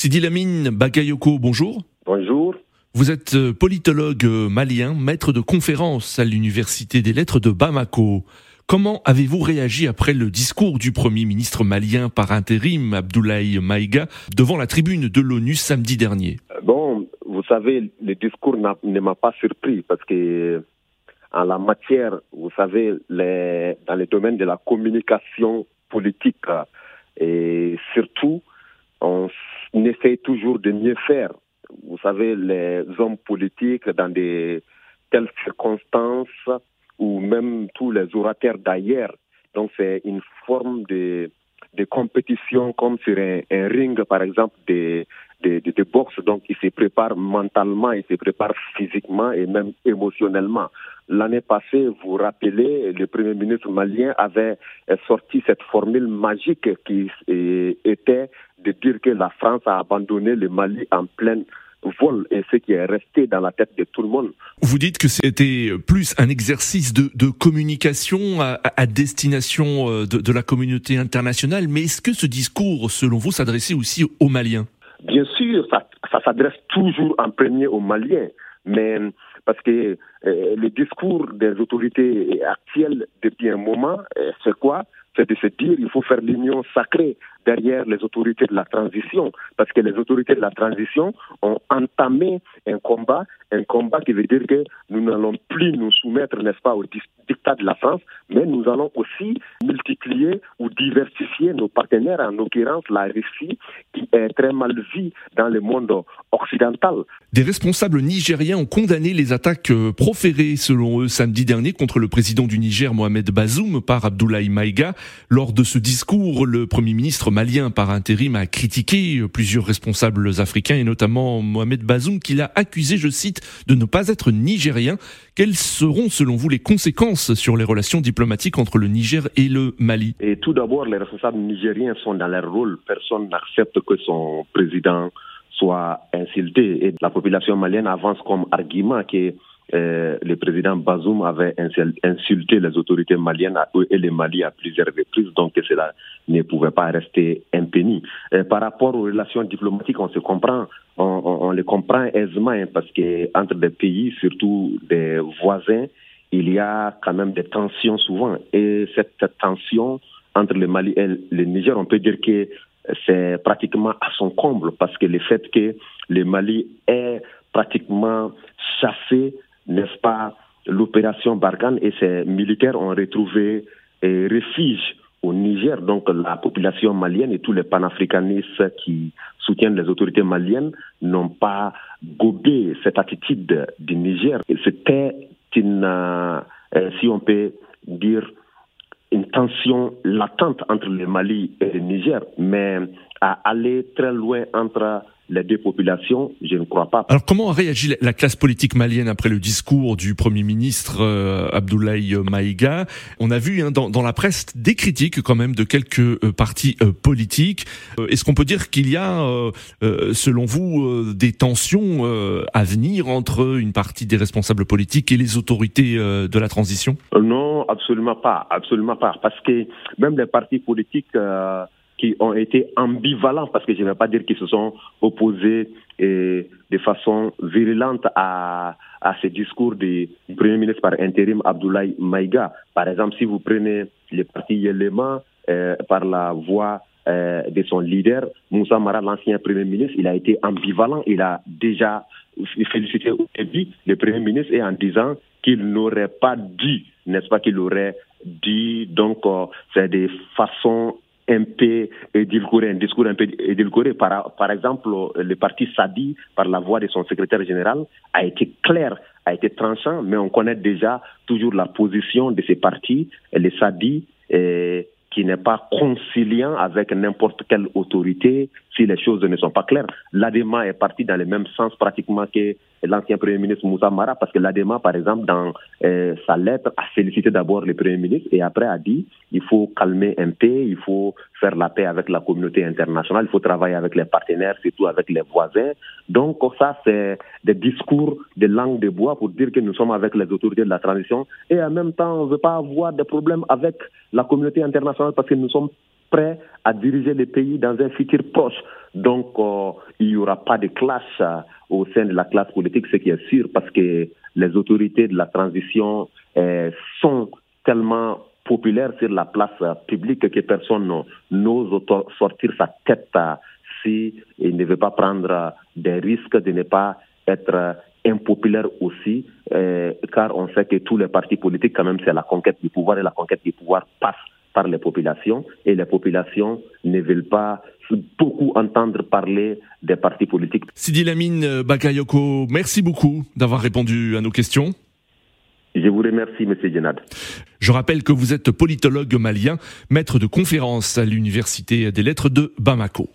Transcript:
Sidi Lamine Bagayoko, bonjour. Bonjour. Vous êtes euh, politologue euh, malien, maître de conférence à l'Université des Lettres de Bamako. Comment avez-vous réagi après le discours du Premier ministre malien par intérim, Abdoulaye Maïga, devant la tribune de l'ONU samedi dernier? Bon, vous savez, le discours ne m'a pas surpris parce que en la matière, vous savez, les, dans le domaine de la communication politique et surtout, on essaie toujours de mieux faire. Vous savez, les hommes politiques dans des telles circonstances ou même tous les orateurs d'ailleurs. Donc c'est une forme de, de compétition comme sur un, un ring, par exemple, de, de, de, de, boxe. Donc, il se prépare mentalement, il se prépare physiquement et même émotionnellement. L'année passée, vous vous rappelez, le Premier ministre malien avait sorti cette formule magique qui était de dire que la France a abandonné le Mali en pleine vol et ce qui est resté dans la tête de tout le monde. Vous dites que c'était plus un exercice de, de communication à, à, destination euh, de, de, la communauté internationale, mais est-ce que ce discours, selon vous, s'adressait aussi aux Maliens? Bien sûr, ça, ça s'adresse toujours en premier aux Maliens, mais parce que euh, le discours des autorités actuelles depuis un moment, euh, c'est quoi? C'est de se dire il faut faire l'union sacrée derrière les autorités de la transition, parce que les autorités de la transition ont entamé un combat, un combat qui veut dire que nous n'allons plus nous soumettre, n'est-ce pas, au dictat de la France, mais nous allons aussi multiplier ou diversifier nos partenaires, en l'occurrence la Russie, qui est très mal vue dans le monde occidental. Des responsables nigériens ont condamné les attaques euh, proférées, selon eux, samedi dernier contre le président du Niger, Mohamed Bazoum, par Abdoulaye Maïga. Lors de ce discours, le Premier ministre malien par intérim a critiqué plusieurs responsables africains et notamment Mohamed Bazoum qui l'a accusé, je cite, de ne pas être nigérien. Quelles seront selon vous les conséquences sur les relations diplomatiques entre le Niger et le Mali? Et tout d'abord, les responsables nigériens sont dans leur rôle. Personne n'accepte que son président soit insulté et la population malienne avance comme argument que euh, le président Bazoum avait insulté les autorités maliennes et les Mali à plusieurs reprises, donc cela ne pouvait pas rester impuni. Euh, par rapport aux relations diplomatiques, on se comprend, on, les comprend aisément hein, parce que entre des pays, surtout des voisins, il y a quand même des tensions souvent. Et cette tension entre le Mali et le Niger, on peut dire que c'est pratiquement à son comble parce que le fait que le Mali est pratiquement chassé n'est-ce pas, l'opération Barkhane et ses militaires ont retrouvé refuge au Niger. Donc la population malienne et tous les panafricanistes qui soutiennent les autorités maliennes n'ont pas gobé cette attitude du Niger. C'était une, euh, si on peut dire, une tension latente entre le Mali et le Niger, mais à aller très loin entre les deux populations, je ne crois pas. Alors comment a réagi la classe politique malienne après le discours du Premier ministre euh, Abdoulaye Maïga? On a vu hein, dans, dans, la presse des critiques quand même de quelques euh, partis euh, politiques. Euh, est-ce qu'on peut dire qu'il y a, euh, selon vous, des tensions à venir entre une partie des responsables politiques et les autorités de la transition? Non, absolument pas, absolument pas, parce que même les partis politiques qui ont été ambivalents, parce que je ne vais pas dire qu'ils se sont opposés et de façon virulente à, à ce discours du Premier ministre par intérim Abdoulaye Maïga. Par exemple, si vous prenez le parti Yelema euh, par la voix euh, de son leader, Moussa Mara, l'ancien Premier ministre, il a été ambivalent. Il a déjà félicité au début le Premier ministre et en disant qu'il n'aurait pas dû, n'est-ce pas, qu'il aurait dit, donc euh, c'est des façons un peu édulcoré, un discours un peu édulcoré. Par, par exemple, le parti Sadi, par la voix de son secrétaire général, a été clair, a été tranchant, mais on connaît déjà toujours la position de ces partis, les Sadi, qui n'est pas conciliant avec n'importe quelle autorité si les choses ne sont pas claires. L'ADEMA est parti dans le même sens pratiquement que l'ancien Premier ministre Moussa Mara, parce que l'ADEMA, par exemple, dans euh, sa lettre, a félicité d'abord le Premier ministre et après a dit il faut calmer un peu, il faut faire la paix avec la communauté internationale, il faut travailler avec les partenaires, surtout avec les voisins. Donc ça, c'est des discours de langue de bois pour dire que nous sommes avec les autorités de la transition et en même temps, on ne veut pas avoir des problèmes avec la communauté internationale parce que nous sommes prêts à diriger le pays dans un futur proche. Donc, euh, il n'y aura pas de clash euh, au sein de la classe politique, ce qui est sûr, parce que les autorités de la transition euh, sont tellement populaires sur la place publique que personne n'ose sortir sa tête si il ne veut pas prendre des risques de ne pas être impopulaire aussi, car on sait que tous les partis politiques, quand même, c'est la conquête du pouvoir et la conquête du pouvoir passe et les populations ne veulent pas beaucoup entendre parler des partis politiques. Sidi Lamine Bakayoko, merci beaucoup d'avoir répondu à nos questions. Je vous remercie, Monsieur Djenad. Je rappelle que vous êtes politologue malien, maître de conférence à l'Université des lettres de Bamako.